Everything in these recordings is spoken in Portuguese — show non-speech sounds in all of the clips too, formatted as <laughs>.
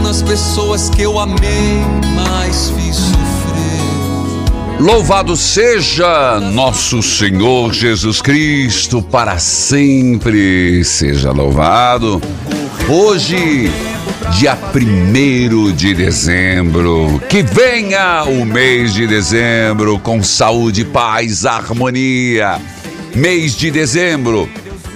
Nas pessoas que eu amei, mais fiz sofrer. Louvado seja nosso Senhor Jesus Cristo, para sempre seja louvado. Hoje, dia 1 de dezembro, que venha o mês de dezembro com saúde, paz, harmonia mês de dezembro,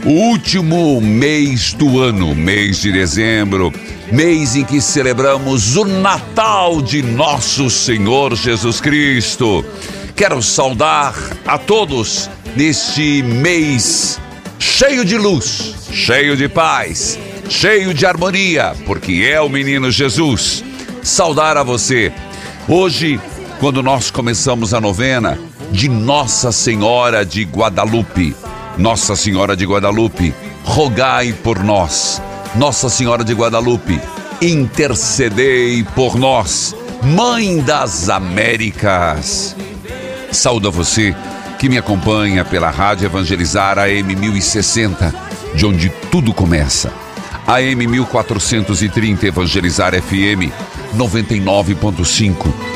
último mês do ano, mês de dezembro, mês em que celebramos o Natal de nosso Senhor Jesus Cristo. Quero saudar a todos neste mês cheio de luz, cheio de paz, cheio de harmonia, porque é o menino Jesus. Saudar a você. Hoje, quando nós começamos a novena, de Nossa Senhora de Guadalupe. Nossa Senhora de Guadalupe, rogai por nós. Nossa Senhora de Guadalupe, intercedei por nós. Mãe das Américas. Saúdo a você que me acompanha pela Rádio Evangelizar AM 1060, de onde tudo começa. AM 1430 Evangelizar FM 99.5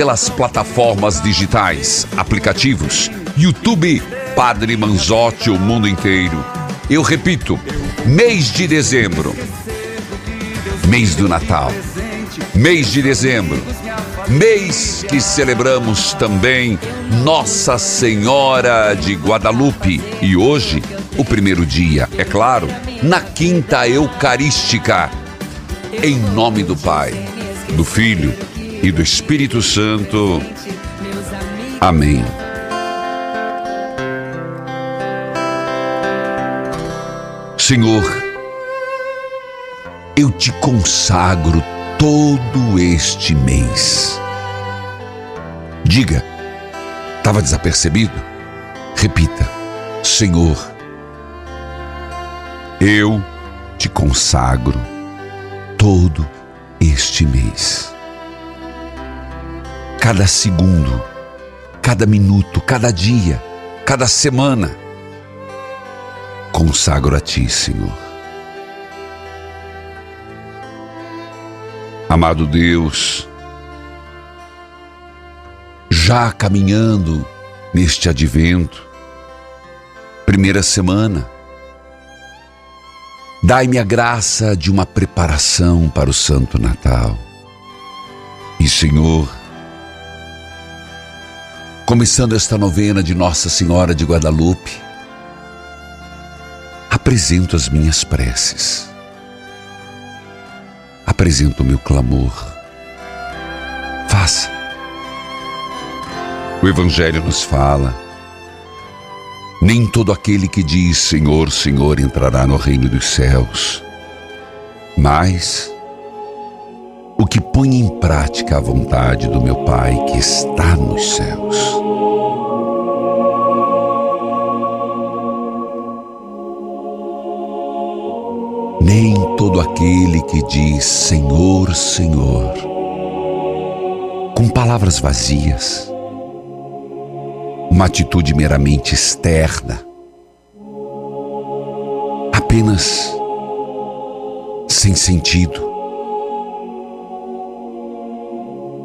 pelas plataformas digitais, aplicativos, YouTube, Padre Manzotti, o mundo inteiro. Eu repito, mês de dezembro, mês do Natal, mês de dezembro, mês que celebramos também Nossa Senhora de Guadalupe. E hoje, o primeiro dia, é claro, na Quinta Eucarística, em nome do Pai, do Filho e do Espírito Santo. Amém. Senhor, eu te consagro todo este mês. Diga, estava desapercebido? Repita, Senhor, eu te consagro todo este mês cada segundo, cada minuto, cada dia, cada semana. Consagro a Ti, Senhor. Amado Deus, já caminhando neste advento, primeira semana, dai-me a graça de uma preparação para o Santo Natal. E, Senhor, começando esta novena de Nossa Senhora de Guadalupe, apresento as minhas preces, apresento o meu clamor. Faça. O Evangelho nos fala: nem todo aquele que diz Senhor, Senhor entrará no reino dos céus, mas o que põe em prática a vontade do meu Pai que está nos céus. Nem todo aquele que diz Senhor, Senhor, com palavras vazias, uma atitude meramente externa, apenas sem sentido.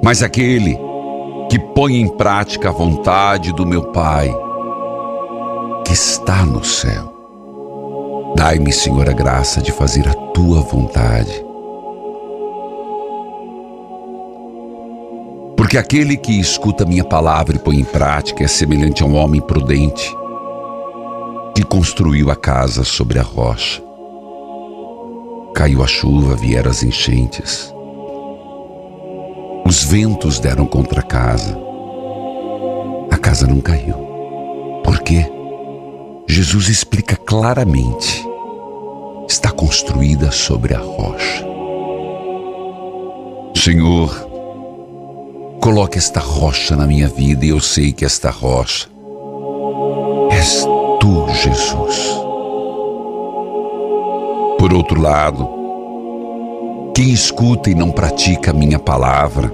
Mas aquele que põe em prática a vontade do meu Pai, que está no céu. Dai-me, Senhor, a graça de fazer a tua vontade. Porque aquele que escuta minha palavra e põe em prática é semelhante a um homem prudente que construiu a casa sobre a rocha. Caiu a chuva, vieram as enchentes. Os ventos deram contra a casa. A casa não caiu. Por quê? Jesus explica claramente: está construída sobre a rocha. Senhor, coloque esta rocha na minha vida e eu sei que esta rocha és tu, Jesus. Por outro lado, quem escuta e não pratica a minha palavra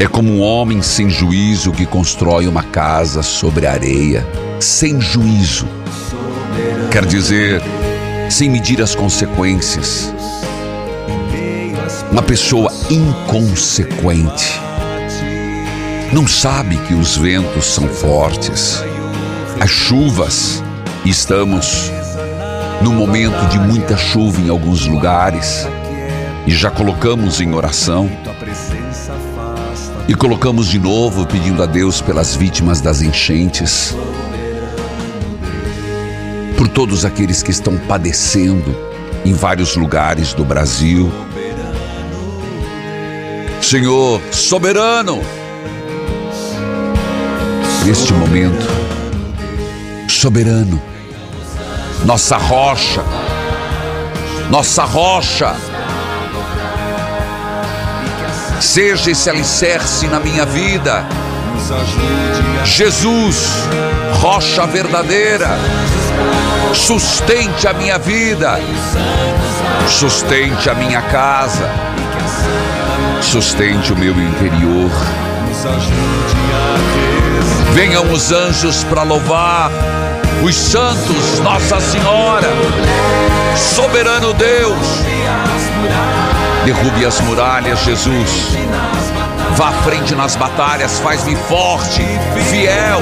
é como um homem sem juízo que constrói uma casa sobre areia sem juízo. Quer dizer, sem medir as consequências. Uma pessoa inconsequente. Não sabe que os ventos são fortes, as chuvas, estamos no momento de muita chuva em alguns lugares. E já colocamos em oração. E colocamos de novo pedindo a Deus pelas vítimas das enchentes. Por todos aqueles que estão padecendo em vários lugares do Brasil. Senhor soberano, neste momento, soberano, nossa rocha, nossa rocha, seja esse alicerce na minha vida. Jesus, rocha verdadeira, sustente a minha vida, sustente a minha casa, sustente o meu interior. Venham os anjos para louvar, os santos, Nossa Senhora, soberano Deus. Derrube as muralhas, Jesus. Vá à frente nas batalhas, faz-me forte, fiel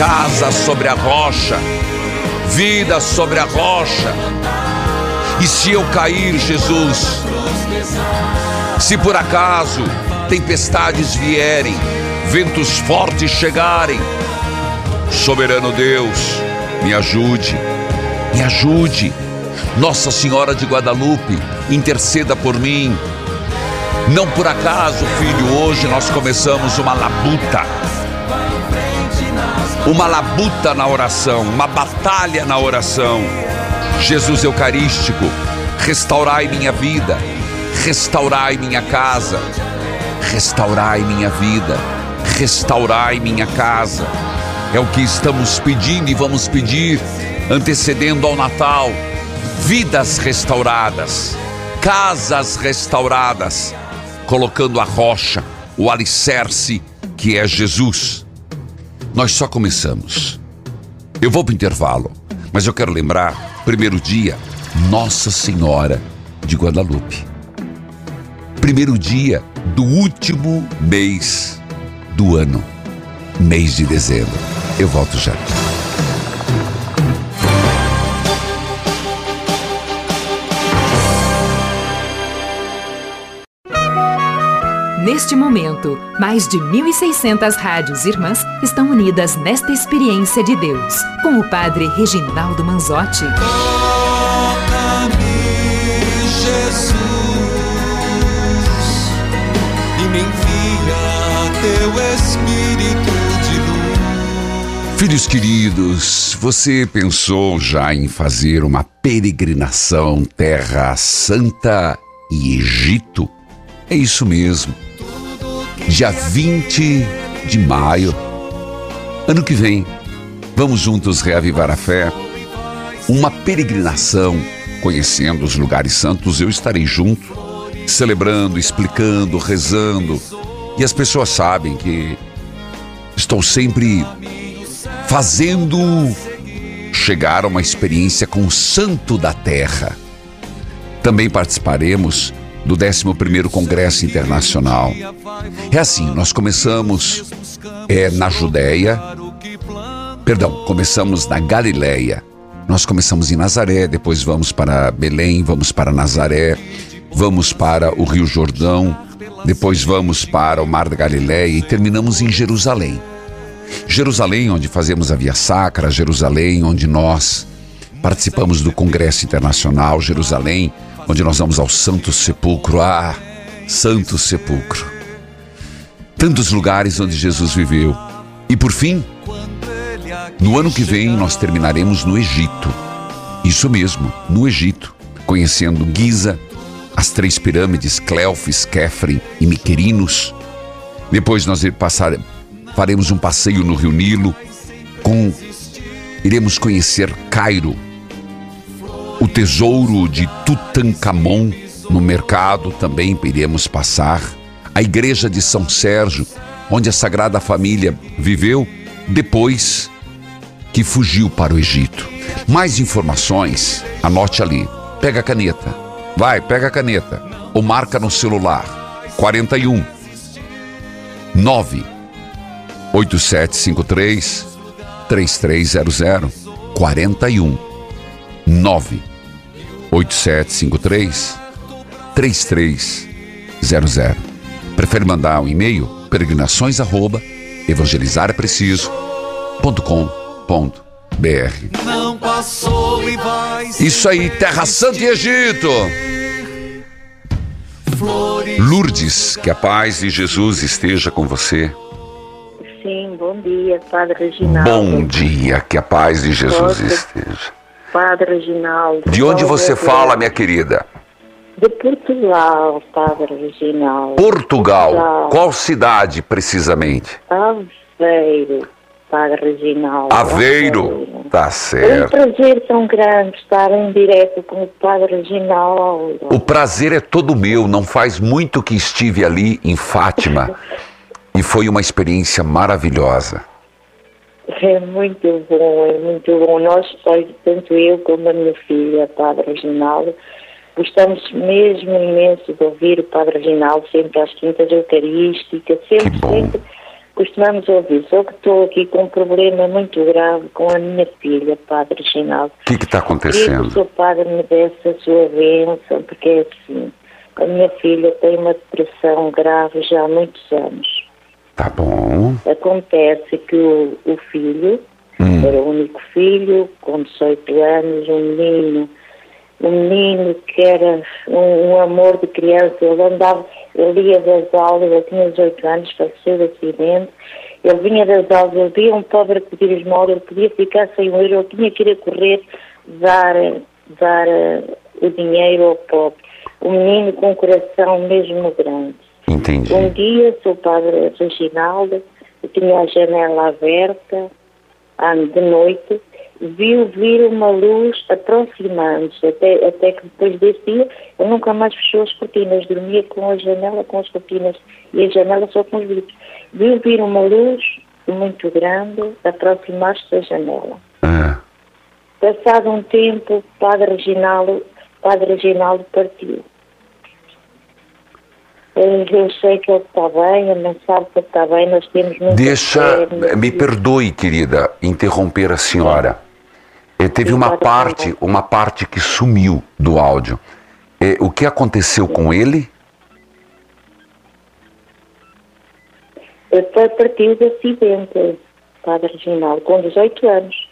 casa sobre a rocha, vida sobre a rocha. E se eu cair, Jesus, se por acaso tempestades vierem, ventos fortes chegarem, soberano Deus, me ajude, me ajude. Nossa Senhora de Guadalupe, interceda por mim. Não por acaso, filho, hoje nós começamos uma labuta uma labuta na oração, uma batalha na oração. Jesus Eucarístico, restaurai minha vida, restaurai minha casa, restaurai minha vida, restaurai minha casa. É o que estamos pedindo e vamos pedir, antecedendo ao Natal. Vidas restauradas, casas restauradas, colocando a rocha, o alicerce que é Jesus nós só começamos. Eu vou para o intervalo, mas eu quero lembrar, primeiro dia, Nossa Senhora de Guadalupe. Primeiro dia do último mês do ano, mês de dezembro. Eu volto já. Neste momento, mais de 1.600 rádios irmãs estão unidas nesta experiência de Deus, com o Padre Reginaldo Manzotti. Filhos queridos, você pensou já em fazer uma peregrinação Terra Santa e Egito? É isso mesmo. Dia 20 de maio, ano que vem, vamos juntos reavivar a fé. Uma peregrinação, conhecendo os lugares santos, eu estarei junto, celebrando, explicando, rezando. E as pessoas sabem que estou sempre fazendo chegar a uma experiência com o Santo da Terra. Também participaremos do 11º Congresso Internacional. É assim, nós começamos é, na Judéia, perdão, começamos na Galileia. Nós começamos em Nazaré, depois vamos para Belém, vamos para Nazaré, vamos para o Rio Jordão, depois vamos para o Mar da Galileia e terminamos em Jerusalém. Jerusalém, onde fazemos a Via Sacra, Jerusalém, onde nós participamos do Congresso Internacional, Jerusalém, onde nós vamos ao Santo Sepulcro. Ah, Santo Sepulcro. Tantos lugares onde Jesus viveu. E por fim, no ano que vem nós terminaremos no Egito. Isso mesmo, no Egito, conhecendo Giza, as três pirâmides, Cleofis, Kefren e Miquerinos. Depois nós passar, faremos um passeio no Rio Nilo, com iremos conhecer Cairo, o tesouro de Tutankhamon no mercado também iremos passar, a igreja de São Sérgio, onde a Sagrada Família viveu depois que fugiu para o Egito. Mais informações, anote ali. Pega a caneta. Vai, pega a caneta ou marca no celular. 41 9 8753 3300 41 9 8753 3300. Prefere mandar um e-mail? peregrinações arroba evangelizarpreciso.com.br Não passou e vai Isso aí, Terra Santa e Egito. Lourdes, que a paz de Jesus esteja com você. Sim, bom dia, Padre Reginaldo. Bom dia, que a paz de Jesus esteja. Padre Reginaldo. De onde Qual você é fala, minha querida? De Portugal, Padre Reginaldo. Portugal. Qual cidade precisamente? Aveiro, Padre Reginaldo. Aveiro. Tá É um certo. prazer tão grande estar em direto com o Padre Reginaldo. O prazer é todo meu. Não faz muito que estive ali em Fátima <laughs> e foi uma experiência maravilhosa. É muito bom, é muito bom. Nós, tanto eu como a minha filha, Padre Reginaldo, gostamos mesmo imenso de ouvir o Padre Reginaldo sempre às quintas eucarísticas, sempre, sempre costumamos ouvir. Só que estou aqui com um problema muito grave com a minha filha, Padre Reginaldo. O que está que o acontecendo? seu padre me desse a sua bênção, porque é assim, a minha filha tem uma depressão grave já há muitos anos. Tá bom. Acontece que o, o filho, Hum. era o único filho, com 18 anos, um menino, um menino que era um, um amor de criança, ele andava, ele ia das aulas, ele tinha 18 anos, faleceu de acidente, ele vinha das aulas, ele via um pobre pedir esmola, ele podia ficar sem um euro, ele tinha que ir a correr dar, dar eh, o dinheiro ao pobre. Um menino com um coração mesmo grande. Entendi. Um dia, seu padre Reginaldo, eu tinha a janela aberta, de noite, viu vir uma luz aproximando-se, até, até que depois desse dia, eu nunca mais fechou as cortinas, dormia com a janela, com as cortinas, e a janela só com os vidros. Viu vir uma luz muito grande aproximar-se da janela. Ah, Passado um tempo, o padre Reginaldo, padre Reginaldo partiu. Eu sei que ele está bem, não sabe que ele está bem, nós temos muita Deixa, fé me perdoe, querida, interromper a senhora. Eh, teve uma parte, uma parte que sumiu do áudio. Eh, o que aconteceu com ele? Foi partiu de acidente, padre Reginaldo, com 18 anos.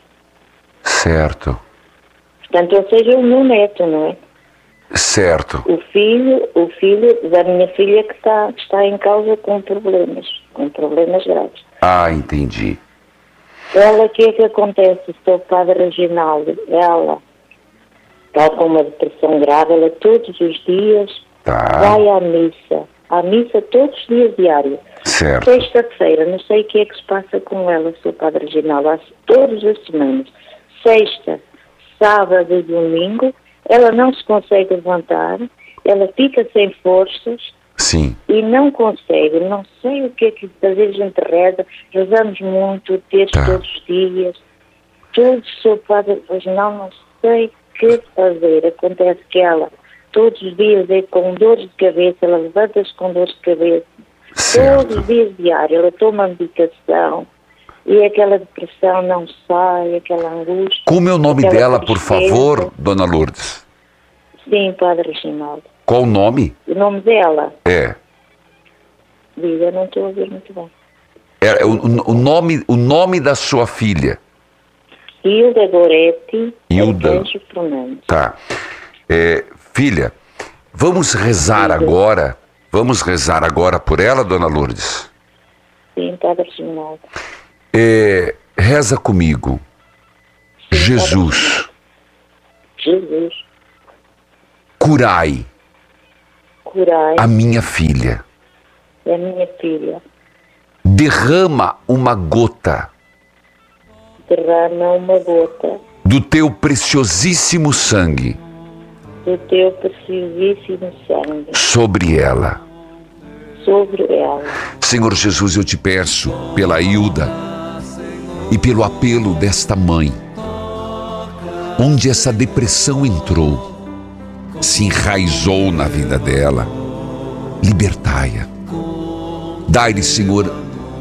Certo, Portanto, ou seja, o meu neto, não é? Certo. O filho, o filho da minha filha que está, está em causa com problemas, com problemas graves. Ah, entendi. Ela, o que é que acontece? Estou padre Reginaldo. Ela está com uma depressão grave, ela todos os dias Tá. vai à missa. À missa todos os dias diário. Certo. Sexta-feira, não sei o que é que se passa com ela, sou padre Reginaldo, todas as semanas. Sexta, sábado e domingo, ela não se consegue levantar, ela fica sem forças, Sim. e não consegue, não sei o que é que fazer, a gente reza, rezamos muito, texto Tá. todos os dias, tudo sou padre, mas não, sei o que fazer. Acontece que ela, todos os dias, é com dores de cabeça, ela levanta-se com dores de cabeça, todos Certo. os dias diário, ela toma medicação, e aquela depressão não sai, aquela angústia. Como é o nome dela, por tristeza. favor, dona Lourdes? Sim, padre Reginaldo. Qual o nome? O nome dela, É. diga, não estou a ouvir muito bem. É, o, o nome, o nome da sua filha. Hilda Goretti Hilda. Arcanjo Fernandes. Tá. É, filha, vamos rezar agora. Vamos rezar agora por ela, dona Lourdes? Sim, Padre Reginaldo. É, reza comigo. Jesus, Jesus, curai curai a minha filha. a minha filha. Derrama uma gota Derrama uma gota do teu preciosíssimo sangue do teu preciosíssimo sangue sobre ela. sobre ela. Senhor Jesus, eu te peço pela Hilda e pelo apelo desta mãe, onde essa depressão entrou, se enraizou na vida dela, libertai-a. Dai-lhe, Senhor,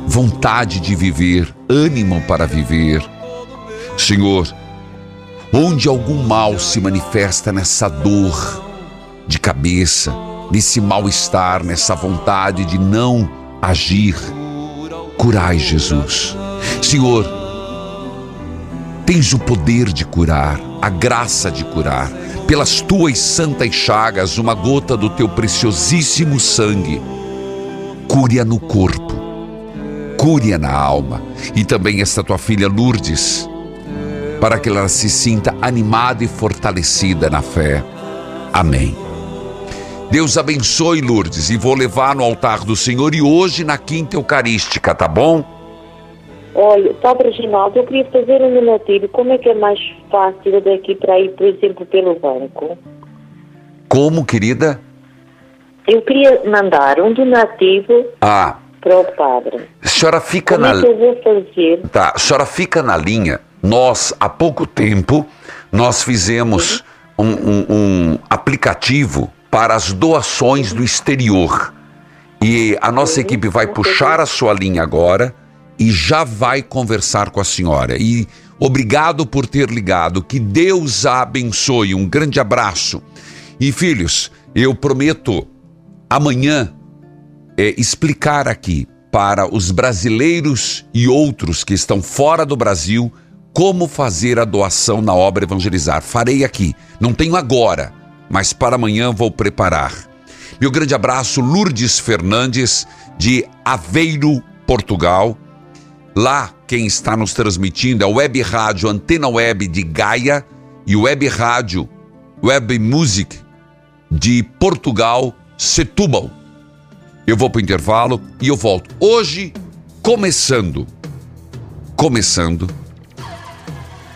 vontade de viver, ânimo para viver. Senhor, onde algum mal se manifesta nessa dor de cabeça, nesse mal-estar, nessa vontade de não agir, curai, Jesus. Senhor, tens o poder de curar, a graça de curar. Pelas tuas santas chagas, uma gota do teu preciosíssimo sangue, cure-a no corpo, cure-a na alma. E também esta tua filha Lourdes, para que ela se sinta animada e fortalecida na fé. Amém. Deus abençoe Lourdes e vou levar no altar do Senhor e hoje na quinta eucarística, tá bom? Olha, Padre Reginaldo, eu queria fazer um donativo. Como é que é mais fácil daqui para ir, por exemplo, pelo banco? Como, querida? Eu queria mandar um donativo Ah, para o padre. a senhora fica Como na é que eu vou fazer? Tá, a senhora fica na linha. Nós, há pouco tempo, nós fizemos um, um- um aplicativo para as doações do exterior. E a nossa equipe vai puxar a sua linha agora e já vai conversar com a senhora. E obrigado por ter ligado. Que Deus a abençoe. Um grande abraço. E filhos, eu prometo amanhã é, explicar aqui para os brasileiros e outros que estão fora do Brasil como fazer a doação na obra Evangelizar. Farei aqui. Não tenho agora, mas para amanhã vou preparar. Meu grande abraço, Lourdes Fernandes, de Aveiro, Portugal. Lá, quem está nos transmitindo é a Web Rádio Antena Web de Gaia e Web Rádio Web Music de Portugal, Setúbal. Eu vou para o intervalo e eu volto. Hoje, começando, começando,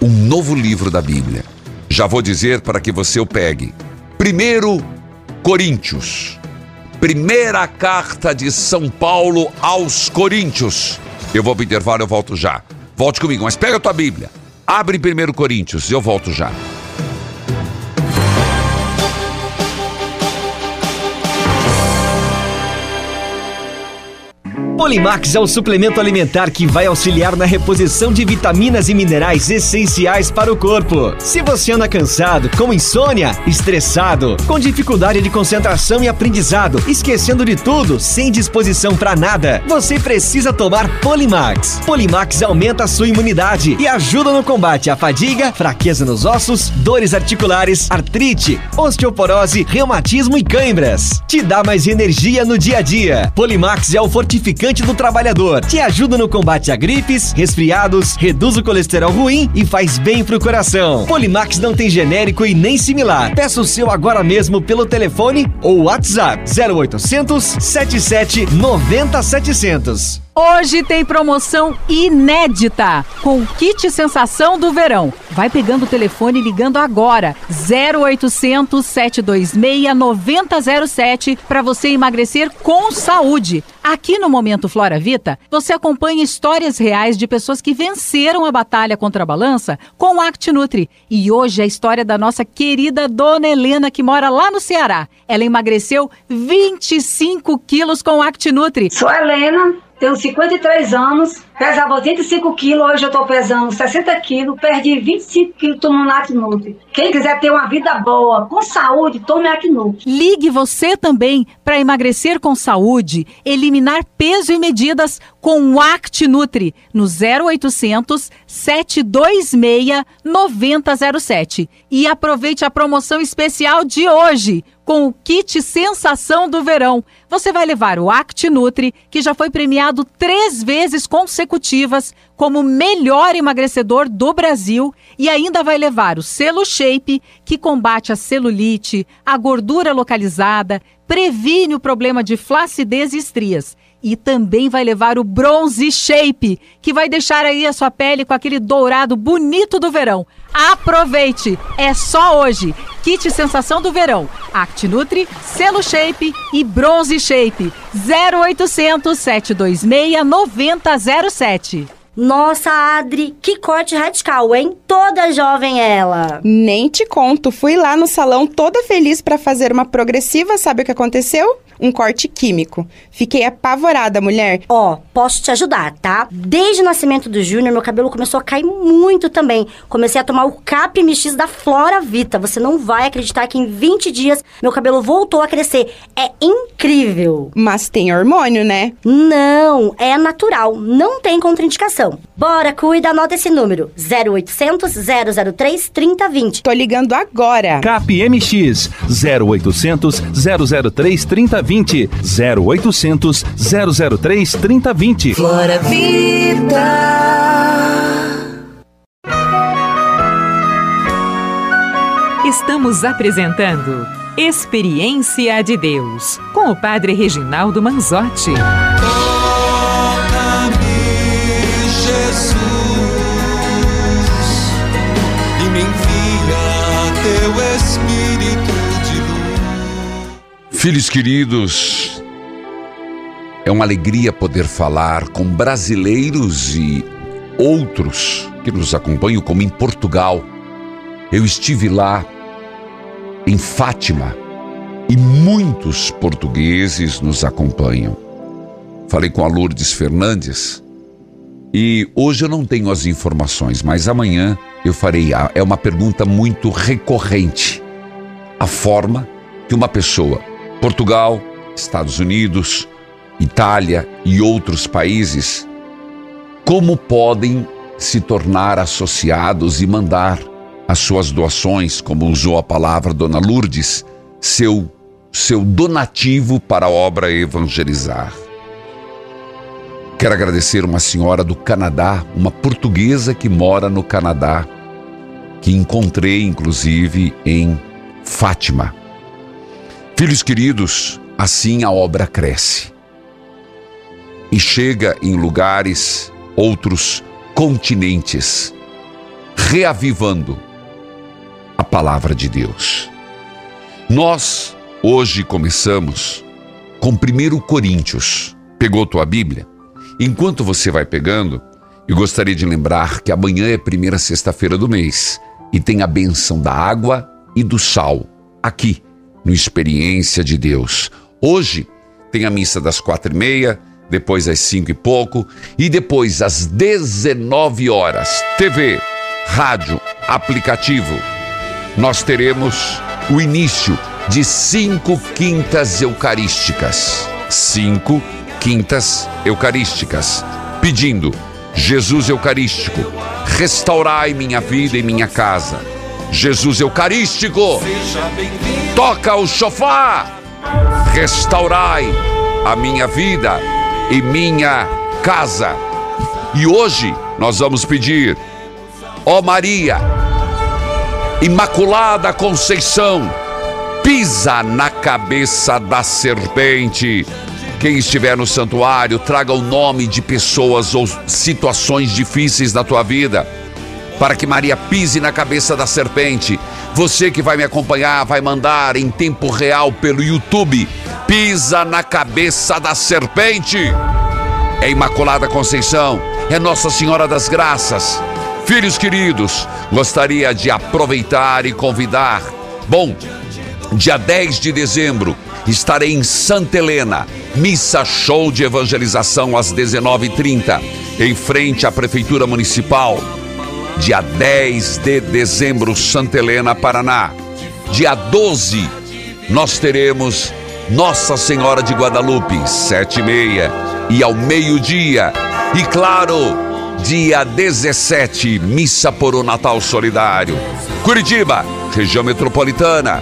um novo livro da Bíblia. Já vou dizer para que você o pegue. Primeiro Coríntios. Primeira carta de São Paulo aos Coríntios. Eu vou para o intervalo, eu volto já. Volte comigo, mas pega a tua Bíblia. Abre 1 Coríntios, eu volto já. Polimax é o suplemento alimentar que vai auxiliar na reposição de vitaminas e minerais essenciais para o corpo. Se você anda cansado, com insônia, estressado, com dificuldade de concentração e aprendizado, esquecendo de tudo, sem disposição para nada, você precisa tomar Polimax. Polimax aumenta a sua imunidade e ajuda no combate à fadiga, fraqueza nos ossos, dores articulares, artrite, osteoporose, reumatismo e cãibras. Te dá mais energia no dia a dia. Polimax é o fortificante imunizante do trabalhador. Te ajuda no combate a gripes, resfriados, reduz o colesterol ruim e faz bem pro coração. Polimax não tem genérico e nem similar. Peça o seu agora mesmo pelo telefone ou WhatsApp 0800 77 90 700. Hoje tem promoção inédita com kit sensação do verão. Vai pegando o telefone e ligando agora 0800 726 9007 para você emagrecer com saúde. Aqui no Momento Flora Vita, você acompanha histórias reais de pessoas que venceram a batalha contra a balança com o Act Nutri. E hoje é a história da nossa querida Dona Helena que mora lá no Ceará. Ela emagreceu 25 quilos com o Act Nutri. Sou a Helena, tenho 53 anos, pesava 85 quilos, hoje eu estou pesando 60 quilos, perdi 25 quilos tomando Acnutri. Quem quiser ter uma vida boa, com saúde, tome Acnutri. Ligue você também para emagrecer com saúde, eliminar peso e medidas com o Act Nutri no 0800 726 9007. E aproveite a promoção especial de hoje com o kit sensação do verão. Você vai levar o Act Nutri, que já foi premiado três vezes consecutivas como melhor emagrecedor do Brasil, e ainda vai levar o selo Shape, que combate a celulite, a gordura localizada, previne o problema de flacidez e estrias. E também vai levar o Bronze Shape, que vai deixar aí a sua pele com aquele dourado bonito do verão. Aproveite! É só hoje. Kit Sensação do Verão. Act Nutri, Selo Shape e Bronze Shape. 0800 726 9007. Nossa, Adri, que corte radical, hein? Toda jovem ela. Nem te conto, fui lá no salão toda feliz para fazer uma progressiva, sabe o que aconteceu? Um corte químico. Fiquei apavorada, mulher. Ó, posso te ajudar, tá? Desde o nascimento do Júnior, meu cabelo começou a cair muito também. Comecei a tomar o Cap MX da Flora Vita. Você não vai acreditar que em 20 dias meu cabelo voltou a crescer. É incrível. Mas tem hormônio, né? Não, é natural. Não tem contraindicação. Bora, cuida, anota esse número. 0800 003 3020. Tô ligando agora. CapMX 0800 003 3020 0800 003 3020. Flora Vida. Estamos apresentando Experiência de Deus com o Padre Reginaldo Manzotti. Filhos queridos, é uma alegria poder falar com brasileiros e outros que nos acompanham, como em Portugal. Eu estive lá em Fátima e muitos portugueses nos acompanham. Falei com a Lourdes Fernandes e hoje eu não tenho as informações, mas amanhã eu farei. a- É uma pergunta muito recorrente. A forma que uma pessoa, Portugal, Estados Unidos, Itália e outros países, como podem se tornar associados e mandar as suas doações, como usou a palavra Dona Lourdes, seu, seu donativo para a obra evangelizar. Quero agradecer uma senhora do Canadá, uma portuguesa que mora no Canadá, que encontrei inclusive em Fátima. Filhos queridos, assim a obra cresce e chega em lugares, outros continentes, reavivando a palavra de Deus. Nós hoje começamos com 1 Coríntios. Pegou tua Bíblia? Enquanto você vai pegando, eu gostaria de lembrar que amanhã é primeira sexta-feira do mês e tem a benção da água e do sal aqui no Experiência de Deus. Hoje tem a missa das quatro e meia, depois às cinco e pouco e depois às 19 horas. TV, rádio, aplicativo. Nós teremos o início de cinco quintas eucarísticas. Cinco quintas eucarísticas, pedindo: Jesus Eucarístico, restaurai minha vida e minha casa. Jesus Eucarístico, toca o chofar, restaurai a minha vida e minha casa. E hoje nós vamos pedir, ó Maria, Imaculada Conceição, pisa na cabeça da serpente. Quem estiver no santuário, traga o nome de pessoas ou situações difíceis da tua vida, para que Maria pise na cabeça da serpente. Você que vai me acompanhar, vai mandar em tempo real pelo YouTube. Pisa na cabeça da serpente. É Imaculada Conceição, é Nossa Senhora das Graças. Filhos queridos, gostaria de aproveitar e convidar. Bom, dia 10 de dezembro, estarei em Santa Helena, missa show de evangelização às 19h30, em frente à Prefeitura Municipal. Dia 10 de dezembro, Santa Helena, Paraná. Dia 12, nós teremos Nossa Senhora de Guadalupe, sete e meia, e ao meio-dia. E claro, dia 17, missa por o Natal Solidário. Curitiba, região metropolitana.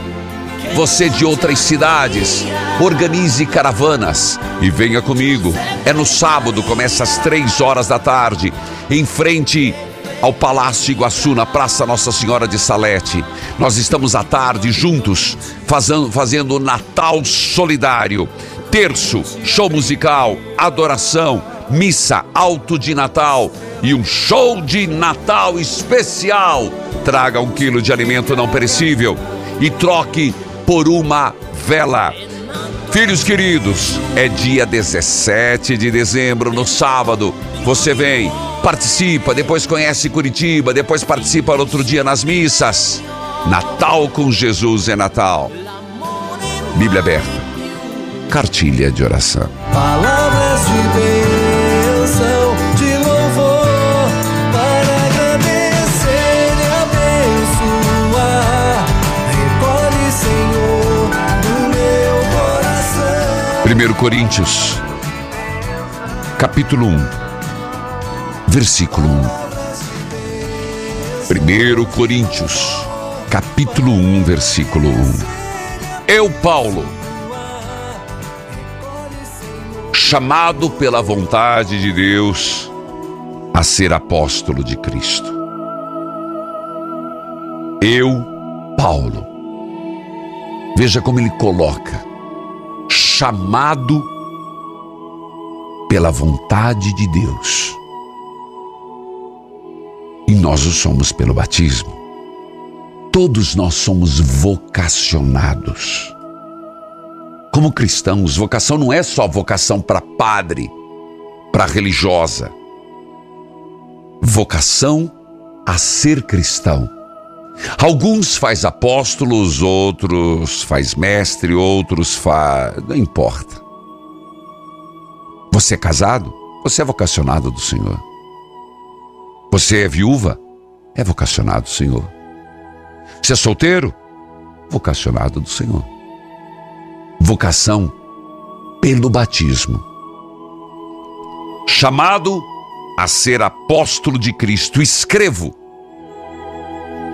Você de outras cidades, organize caravanas e venha comigo. É no sábado, começa às três horas da tarde, em frente ao Palácio Iguaçu, na Praça Nossa Senhora de Salete. Nós estamos à tarde juntos, fazendo, fazendo Natal Solidário. Terço, show musical, adoração, missa alto de Natal e um show de Natal especial. Traga um quilo de alimento não perecível e troque por uma vela. Filhos queridos, é dia 17 de dezembro, no sábado. Você vem, participa, depois conhece Curitiba, depois participa no outro dia nas missas. Natal com Jesus é Natal. Bíblia aberta. Cartilha de oração. Palavras de bênção, de louvor, para agradecer e abençoar. Recolhe, Senhor, no meu coração. 1 Coríntios, capítulo 1, versículo 1. 1 Coríntios, capítulo 1, versículo 1. Eu, Paulo, chamado pela vontade de Deus a ser apóstolo de Cristo. Eu, Paulo, veja como ele coloca, chamado pela vontade de Deus. E nós o somos pelo batismo. Todos nós somos vocacionados. Como cristãos, vocação não é só vocação para padre, para religiosa. Vocação a ser cristão. Alguns faz apóstolos, outros faz mestre, outros faz. Não importa. Você é casado? Você é vocacionado do Senhor. Você é viúva? É vocacionado do Senhor. Você é solteiro? Vocacionado do Senhor. Vocação pelo batismo. Chamado a ser apóstolo de Cristo, escrevo,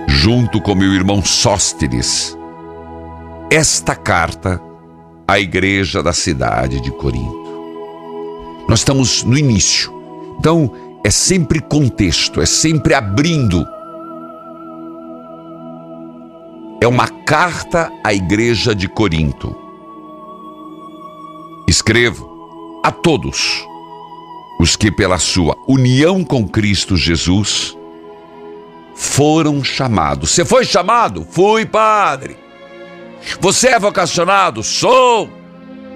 junto com meu irmão Sóstenes, esta carta à igreja da cidade de Corinto. Nós estamos no início, então é sempre contexto, é sempre abrindo. É uma carta à igreja de Corinto. Escrevo a todos os que, pela sua união com Cristo Jesus, foram chamados. Você foi chamado? Fui, padre. Você é vocacionado? Sou.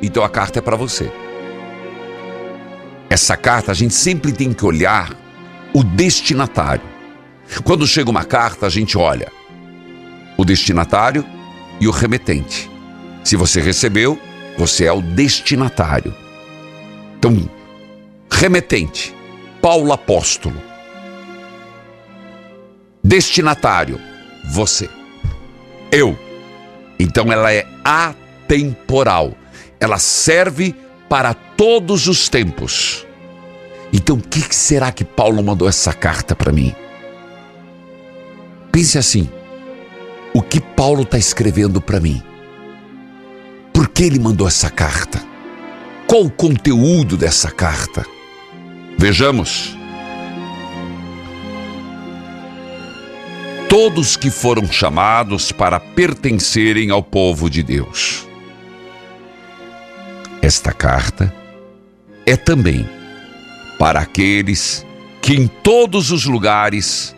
Então a carta é para você. Essa carta a gente sempre tem que olhar o destinatário. Quando chega uma carta, a gente olha o destinatário e o remetente. Se você recebeu, você é o destinatário. Então, remetente, Paulo apóstolo. Destinatário, você. Eu. Então ela é atemporal. Ela serve para todos os tempos. Então, o que será que Paulo mandou essa carta para mim? Pense assim: o que Paulo está escrevendo para mim? Por que ele mandou essa carta? Qual o conteúdo dessa carta? Vejamos. Todos que foram chamados para pertencerem ao povo de Deus. Esta carta é também para aqueles que em todos os lugares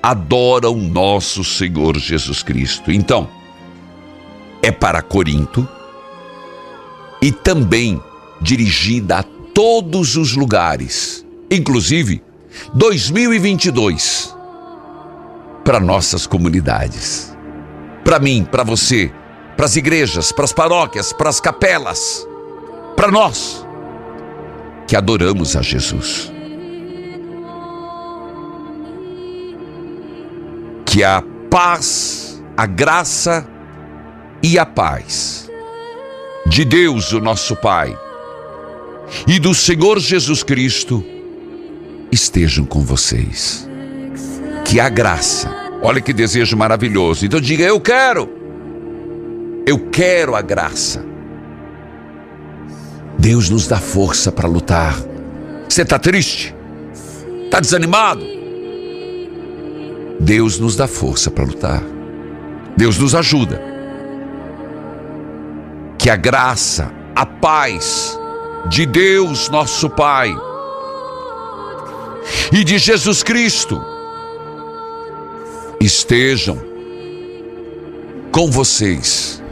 adoram nosso Senhor Jesus Cristo. Então, é para Corinto e também dirigida a todos os lugares, inclusive 2022, para nossas comunidades. Para mim, para você, para as igrejas, para as paróquias, para as capelas, para nós que adoramos a Jesus. Que a paz, a graça e a paz de Deus, o nosso Pai, e do Senhor Jesus Cristo estejam com vocês. Que a graça, olha que desejo maravilhoso. Então diga: Eu quero, eu quero a graça. Deus nos dá força para lutar. Você está triste? Está desanimado? Deus nos dá força para lutar. Deus nos ajuda. Que a graça, a paz de Deus, nosso Pai, e de Jesus Cristo estejam com vocês.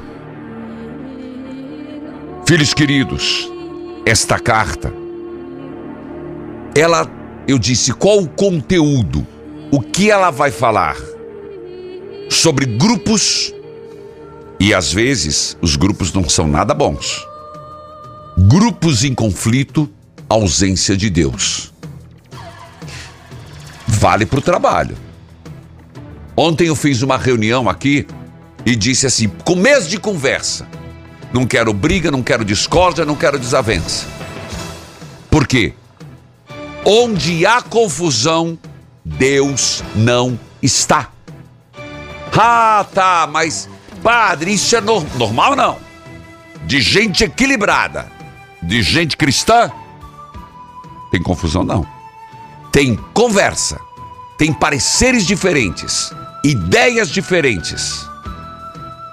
Filhos queridos, esta carta, ela, eu disse, qual o conteúdo? O que ela vai falar? Sobre grupos, e às vezes os grupos não são nada bons. Grupos em conflito, ausência de Deus. Vale para o trabalho. Ontem eu fiz uma reunião aqui e disse assim, começo de conversa. Não quero briga, não quero discórdia, não quero desavença. Por quê? Onde há confusão, Deus não está. Ah, tá, mas padre, isso é no normal não? De gente equilibrada, de gente cristã, tem confusão não. Tem conversa, tem pareceres diferentes, ideias diferentes.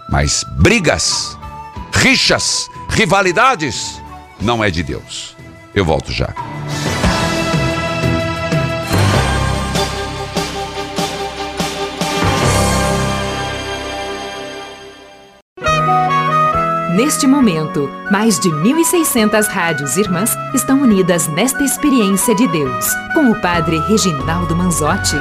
Mas brigas, rixas, rivalidades, não é de Deus. Eu volto já. Neste momento, mais de 1.600 rádios irmãs estão unidas nesta experiência de Deus, com o Padre Reginaldo Manzotti.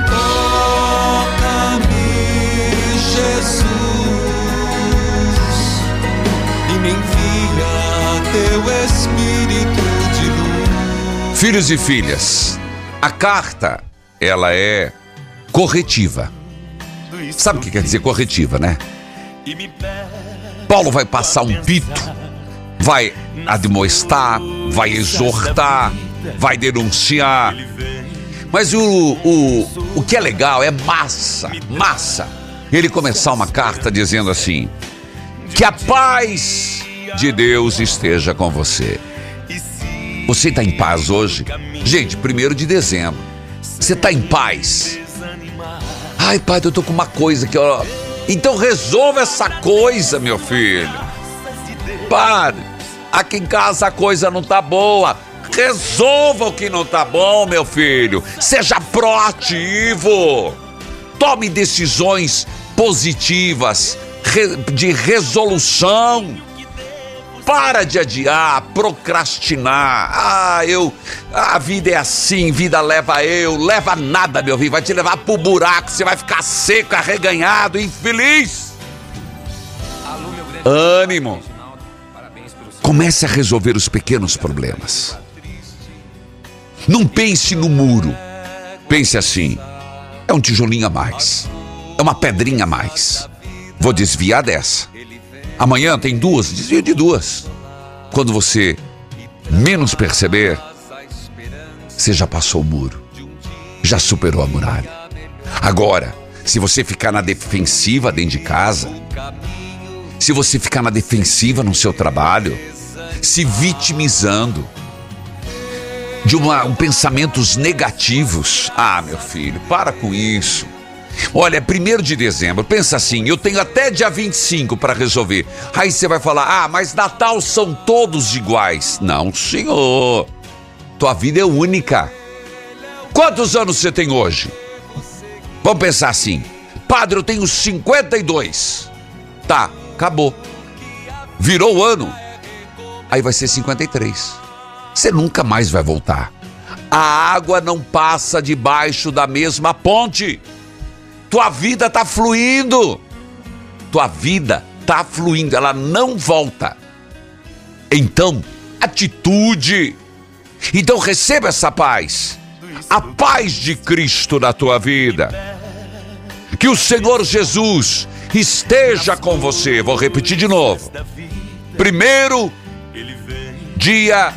Filhos e filhas, a carta, ela é corretiva. Sabe o que quer dizer corretiva, né? Paulo vai passar um pito, vai admoestar, vai exortar, vai denunciar. Mas o, o, o que é legal é massa, massa. Ele começar uma carta dizendo assim: Que a paz de Deus esteja com você. Você está em paz hoje? Gente, primeiro de dezembro. Você está em paz? Ai, pai, eu tô com uma coisa aqui, ó. Então resolva essa coisa, meu filho. Padre, aqui em casa a coisa não tá boa. Resolva o que não tá bom, meu filho. Seja proativo. Tome decisões positivas, de resolução. Para de adiar, procrastinar. Ah, eu. A vida é assim, vida leva eu. Leva nada, meu filho. Vai te levar pro buraco. Você vai ficar seco, arreganhado, infeliz. Ânimo. Comece a resolver os pequenos problemas. Não pense no muro. Pense assim: é um tijolinho a mais. É uma pedrinha a mais. Vou desviar dessa. Amanhã tem duas, desvia de duas. Quando você menos perceber, você já passou o muro, já superou a muralha. Agora, se você ficar na defensiva dentro de casa, se você ficar na defensiva no seu trabalho, se vitimizando, de uma, um pensamentos negativos. Ah, meu filho, para com isso. Olha, é primeiro de dezembro, pensa assim, eu tenho até dia 25 para resolver. Aí você vai falar: "Ah, mas Natal são todos iguais". Não, senhor. Tua vida é única. Quantos anos você tem hoje? Vamos pensar assim. Padre, eu tenho 52. Tá, acabou. Virou o ano. Aí vai ser 53. Você nunca mais vai voltar. A água não passa debaixo da mesma ponte. Tua vida tá fluindo. Tua vida tá fluindo, ela não volta. Então, atitude. Então receba essa paz. A paz de Cristo na tua vida. Que o Senhor Jesus esteja com você. Vou repetir de novo. Primeiro dia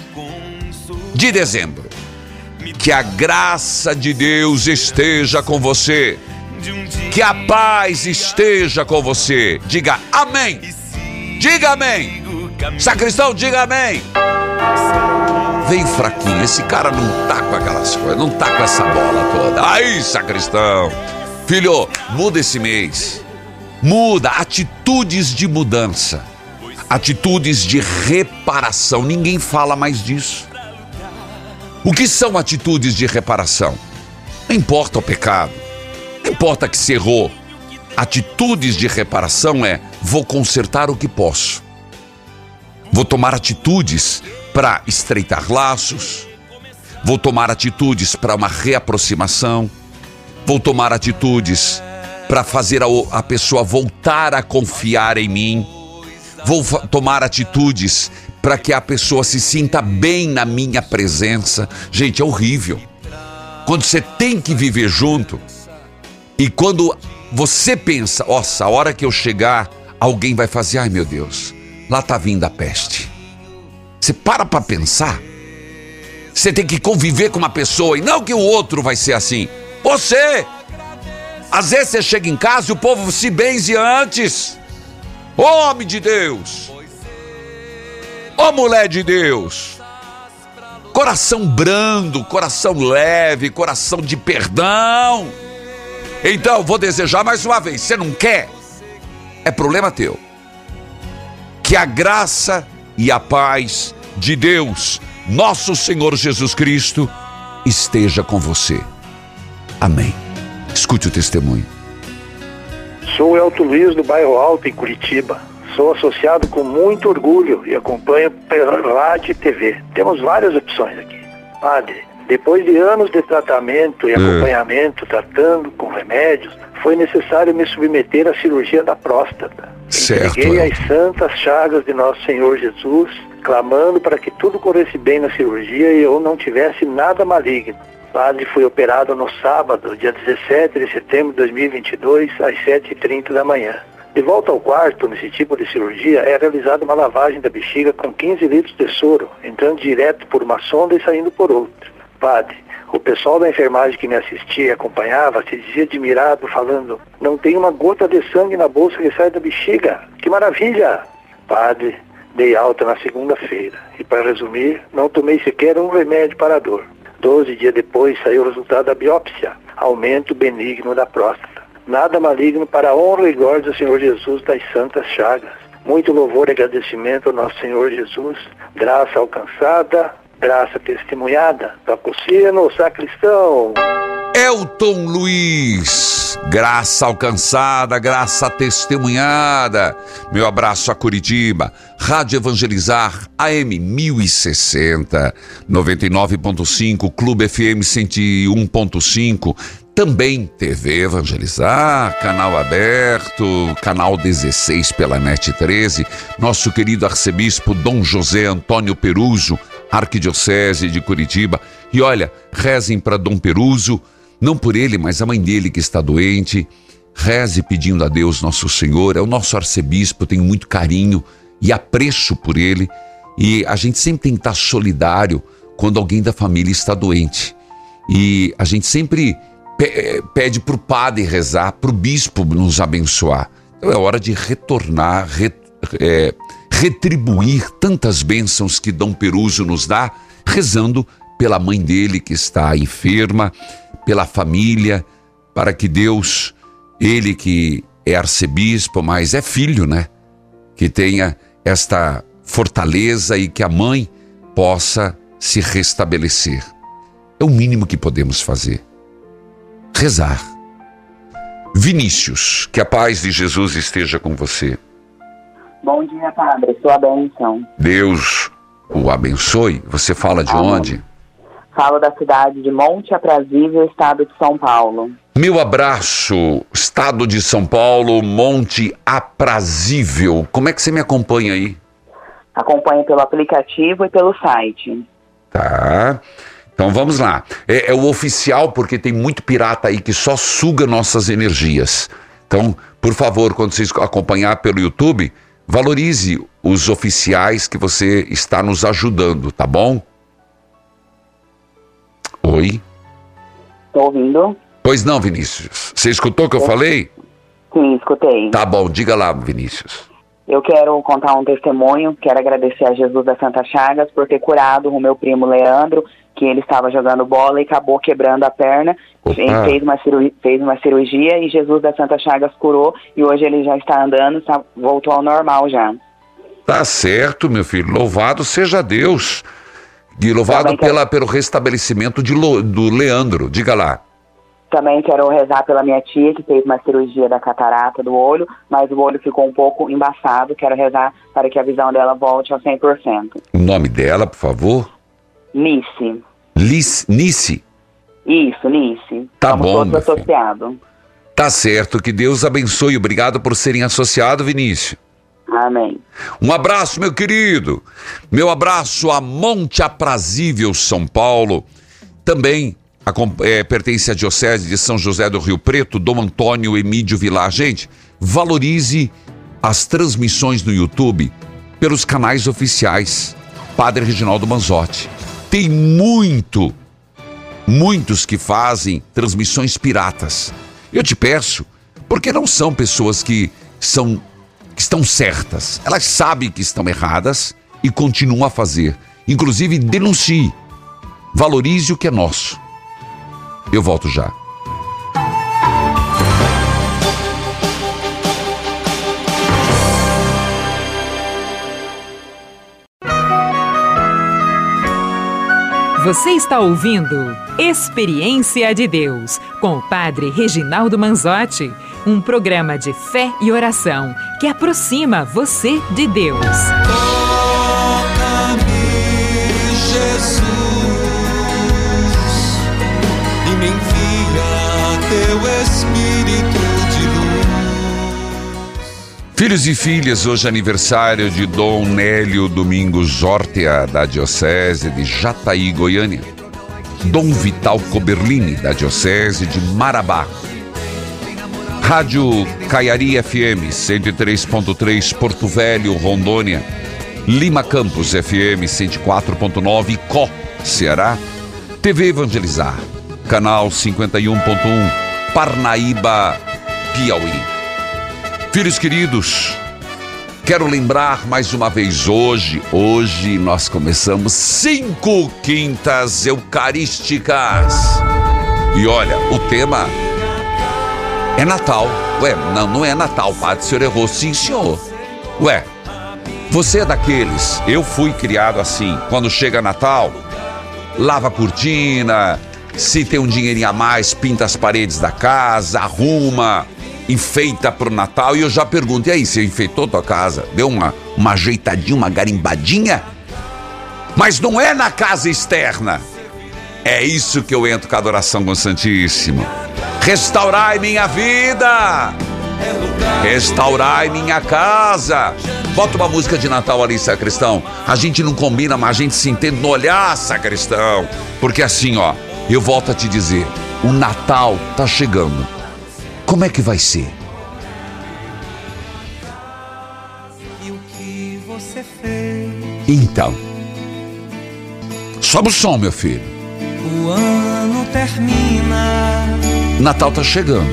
de dezembro. Que a graça de Deus esteja com você. Que a paz esteja com você. Diga amém. Diga amém. Sacristão, diga amém. Vem fraquinho, esse cara não tá com aquelas coisas, não tá com essa bola toda. Aí, sacristão. Filho, muda esse mês. Muda atitudes de mudança. Atitudes de reparação. Ninguém fala mais disso. O que são atitudes de reparação? Não importa o pecado. Importa que se errou. Atitudes de reparação é: vou consertar o que posso. Vou tomar atitudes para estreitar laços. Vou tomar atitudes para uma reaproximação. Vou tomar atitudes para fazer a, a, pessoa voltar a confiar em mim. Vou tomar atitudes para que a pessoa se sinta bem na minha presença. Gente, é horrível. Quando você tem que viver junto e quando você pensa, nossa, a hora que eu chegar, alguém vai fazer, ai meu Deus, lá tá vindo a peste. Você para para pensar. Você tem que conviver com uma pessoa e não que o outro vai ser assim. Você! Às vezes você chega em casa e o povo se benze antes. Homem de Deus! Ô mulher de Deus! Coração brando, coração leve, coração de perdão. Então, vou desejar mais uma vez. Você não quer? É problema teu. Que a graça e a paz de Deus, nosso Senhor Jesus Cristo, esteja com você. Amém. Escute o testemunho. Sou Elton Luiz do bairro Alto, em Curitiba. Sou associado com muito orgulho e acompanho pela rádio e TV. Temos várias opções aqui. Padre, depois de anos de tratamento e acompanhamento, tratando com remédios, foi necessário me submeter à cirurgia da próstata. Certo. Entreguei as santas chagas de nosso Senhor Jesus, clamando para que tudo corresse bem na cirurgia e eu não tivesse nada maligno. Padre foi operado no sábado, dia 17 de setembro de 2022, às 7h30 da manhã. De volta ao quarto, nesse tipo de cirurgia, é realizada uma lavagem da bexiga com 15 litros de soro, entrando direto por uma sonda e saindo por outra. Padre, o pessoal da enfermagem que me assistia e acompanhava se dizia admirado, falando: Não tem uma gota de sangue na bolsa que sai da bexiga. Que maravilha! Padre, dei alta na segunda-feira e, para resumir, não tomei sequer um remédio para a dor. Doze dias depois saiu o resultado da biópsia: aumento benigno da próstata. Nada maligno para a honra e glória do Senhor Jesus das Santas Chagas. Muito louvor e agradecimento ao nosso Senhor Jesus. Graça alcançada, graça testemunhada. Tococino, sacristão. Elton Luiz, graça alcançada, graça testemunhada. Meu abraço a Curitiba, Rádio Evangelizar, AM 1060, 99.5, Clube FM 101.5, também TV Evangelizar, canal aberto, canal 16 pela NET 13, nosso querido arcebispo Dom José Antônio Peruso, Arquidiocese de Curitiba. E olha, rezem para Dom Peruso, não por ele, mas a mãe dele que está doente. Reze pedindo a Deus, nosso Senhor, é o nosso arcebispo, tenho muito carinho e apreço por ele. E a gente sempre tem que estar solidário quando alguém da família está doente. E a gente sempre pede para o padre rezar, para o bispo nos abençoar. Então é hora de retornar, re, é, retribuir tantas bênçãos que Dom Peruso nos dá, rezando pela mãe dele que está enferma, pela família, para que Deus, ele que é arcebispo, mas é filho, né? Que tenha esta fortaleza e que a mãe possa se restabelecer. É o mínimo que podemos fazer. Rezar. Vinícius, que a paz de Jesus esteja com você. Bom dia, padre. Sua bênção. Deus o abençoe. Você fala de Amém. onde? Falo da cidade de Monte Aprazível, estado de São Paulo. Meu abraço, estado de São Paulo, Monte Aprazível. Como é que você me acompanha aí? Acompanho pelo aplicativo e pelo site. Tá. Então vamos lá. É, é o oficial porque tem muito pirata aí que só suga nossas energias. Então, por favor, quando vocês acompanhar pelo YouTube, valorize os oficiais que você está nos ajudando, tá bom? Oi? Estou ouvindo? Pois não, Vinícius. Você escutou o que eu falei? Sim, escutei. Tá bom, diga lá, Vinícius. Eu quero contar um testemunho, quero agradecer a Jesus das Santas Chagas por ter curado o meu primo Leandro, que ele estava jogando bola e acabou quebrando a perna, Opa. fez uma, cirurgia, fez uma cirurgia e Jesus das Santas Chagas curou e hoje ele já está andando, está- voltou ao normal já. Tá certo, meu filho. Louvado seja Deus. E louvado quero- pela, pelo restabelecimento de do Leandro. Diga lá. Também quero rezar pela minha tia, que fez uma cirurgia da catarata do olho, mas o olho ficou um pouco embaçado. Quero rezar para que a visão dela volte ao 100%. O nome dela, por favor. Nice. Liz, Nice. Isso, Nice. Tá Somos bom, meu filho. associados. Tá certo. Que Deus abençoe. Obrigado por serem associado, Vinícius. Amém. Um abraço, meu querido. Meu abraço a Monte Aprazível, São Paulo. Também acom- é, pertence à Diocese de São José do Rio Preto, Dom Antônio Emídio Vilar. Gente, valorize as transmissões no YouTube pelos canais oficiais. Padre Reginaldo Manzotti. Tem muito, muitos que fazem transmissões piratas. Eu te peço, porque não são pessoas que são que estão certas. Elas sabem que estão erradas e continuam a fazer. Inclusive, denuncie. Valorize o que é nosso. Eu volto já. Você está ouvindo Experiência de Deus com o Padre Reginaldo Manzotti, um programa de fé e oração que aproxima você de Deus. Filhos e filhas, hoje é aniversário de Dom Nélio Domingos Ortea, da Diocese de Jataí, Goiânia. Dom Vital Coberlini, da Diocese de Marabá. Rádio Caiari FM 103.3 Porto Velho, Rondônia. Lima Campos FM 104.9 Có, Ceará. TV Evangelizar, canal 51.1 Parnaíba, Piauí. Filhos queridos, quero lembrar mais uma vez hoje, hoje nós começamos cinco quintas eucarísticas. E olha, o tema é Natal. Ué, não, não é Natal, padre, o senhor errou. Sim, senhor. Ué, você é daqueles, eu fui criado assim, quando chega Natal, lava a cortina, se tem um dinheirinho a mais, pinta as paredes da casa, arruma, enfeita pro Natal. E eu já pergunto, e aí, você enfeitou tua casa? Deu uma, uma ajeitadinha, uma garimbadinha? Mas não é na casa externa. É isso que eu entro com a adoração com o Santíssimo. Restaurai minha vida. Restaurai minha casa. Bota uma música de Natal ali, sacristão. A gente não combina, mas a gente se entende no olhar, sacristão. Porque assim, ó, eu volto a te dizer: o Natal tá chegando. Como é que vai ser? Então. Sobe o som, meu filho. O ano termina Natal tá chegando.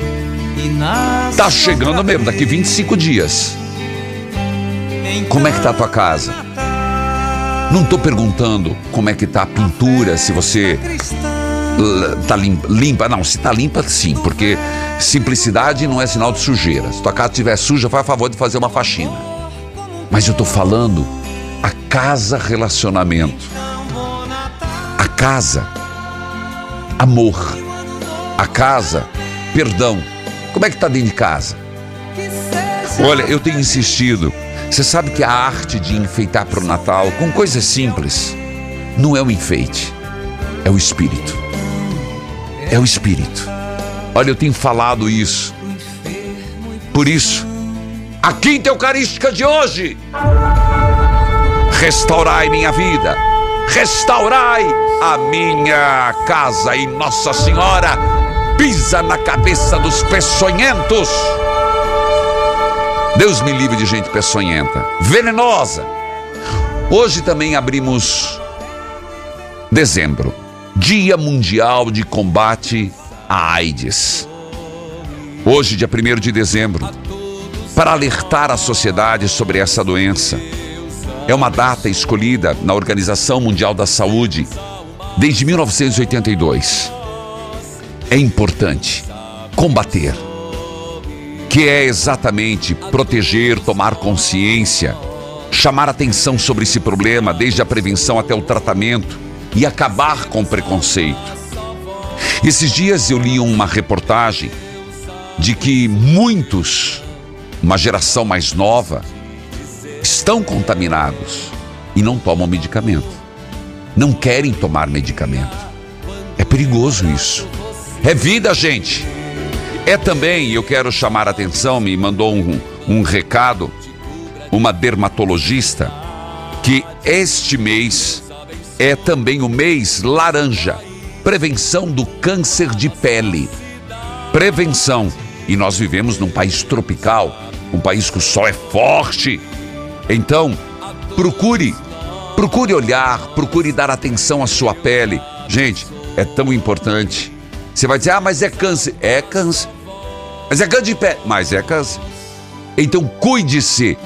Tá chegando mesmo, daqui 25 dias. Como é que tá a tua casa? Não tô perguntando como é que tá a pintura, se você l- tá limpa, limpa. Não, se tá limpa, sim, porque simplicidade não é sinal de sujeira. Se tua casa estiver suja, faz favor de fazer uma faxina. Mas eu tô falando a casa relacionamento. A casa, amor. A casa, perdão. Como é que tá dentro de casa? Olha, eu tenho insistido. Você sabe que a arte de enfeitar para o Natal com coisas simples não é o enfeite, é o espírito. É o espírito. Olha, eu tenho falado isso. Por isso, a quinta eucarística de hoje. Restaurai minha vida, restaurai a minha casa e Nossa Senhora pisa na cabeça dos peçonhentos. Deus me livre de gente peçonhenta, venenosa. Hoje também abrimos dezembro, Dia Mundial de Combate à AIDS. Hoje, dia 1 de dezembro, para alertar a sociedade sobre essa doença. É uma data escolhida na Organização Mundial da Saúde desde 1982. É importante combater que é exatamente proteger, tomar consciência, chamar atenção sobre esse problema, desde a prevenção até o tratamento e acabar com o preconceito. Esses dias eu li uma reportagem de que muitos, uma geração mais nova, estão contaminados e não tomam medicamento. Não querem tomar medicamento. É perigoso isso. É vida, gente. É também, eu quero chamar a atenção, me mandou um, um recado, uma dermatologista, que este mês é também o mês laranja prevenção do câncer de pele. Prevenção. E nós vivemos num país tropical, um país que o sol é forte. Então, procure, procure olhar, procure dar atenção à sua pele. Gente, é tão importante. Você vai dizer, ah, mas é câncer. É câncer. Mas é câncer de pele. Mas é câncer. Então, cuide-se.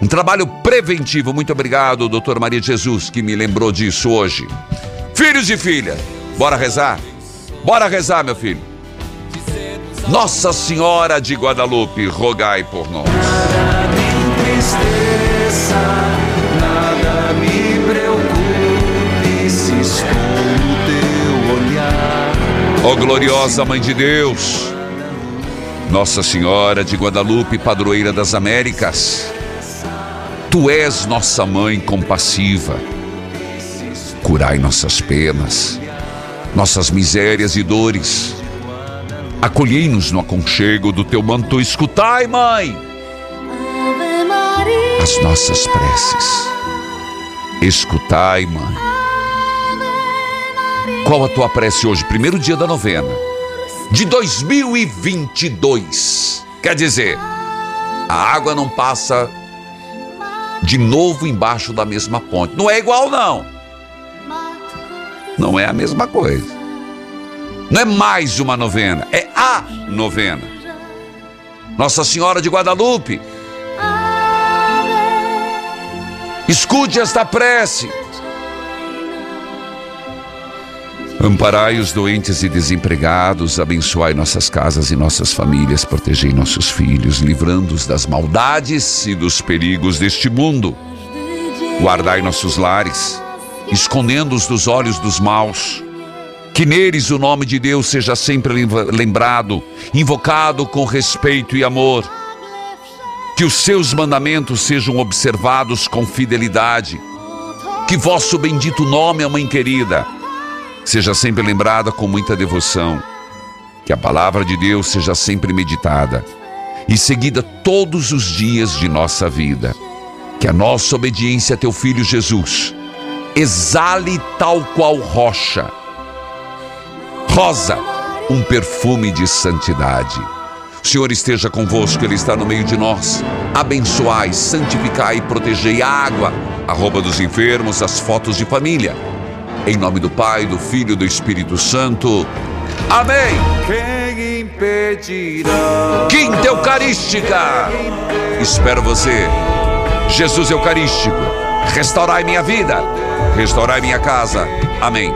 Um trabalho preventivo. Muito obrigado, doutor Maria Jesus, que me lembrou disso hoje. Filhos e filhas, bora rezar? Bora rezar, meu filho. Nossa Senhora de Guadalupe, rogai por nós. tristeza, nada me preocupe se teu olhar. Ó gloriosa Mãe de Deus, Nossa Senhora de Guadalupe, padroeira das Américas, Tu és nossa mãe compassiva. Curai nossas penas, nossas misérias e dores. Acolhei-nos no aconchego do teu manto. Escutai, mãe, as nossas preces. Escutai, mãe. Qual a tua prece hoje? Primeiro dia da novena de 2022. Quer dizer, a água não passa de novo embaixo da mesma ponte. Não é igual, não. Não é a mesma coisa. Não é mais uma novena, é a novena. Nossa Senhora de Guadalupe. Escute esta prece. Amparai os doentes e desempregados, abençoai nossas casas e nossas famílias, protegei nossos filhos, livrando-os das maldades e dos perigos deste mundo. Guardai nossos lares, escondendo-os dos olhos dos maus. Que neles o nome de Deus seja sempre lembrado, invocado com respeito e amor. Que os seus mandamentos sejam observados com fidelidade. Que vosso bendito nome, a Mãe querida, seja sempre lembrada com muita devoção. Que a palavra de Deus seja sempre meditada e seguida todos os dias de nossa vida. Que a nossa obediência a teu filho Jesus exale tal qual rocha, rosa, um perfume de santidade. O Senhor esteja convosco, Ele está no meio de nós. Abençoai, santificai e protegei a água, a roupa dos enfermos, as fotos de família. Em nome do Pai, do Filho e do Espírito Santo. Amém. Quem impedirá? Quinta Eucarística. Espero você Jesus Eucarístico, restaurai minha vida, restaurai minha casa. Amém.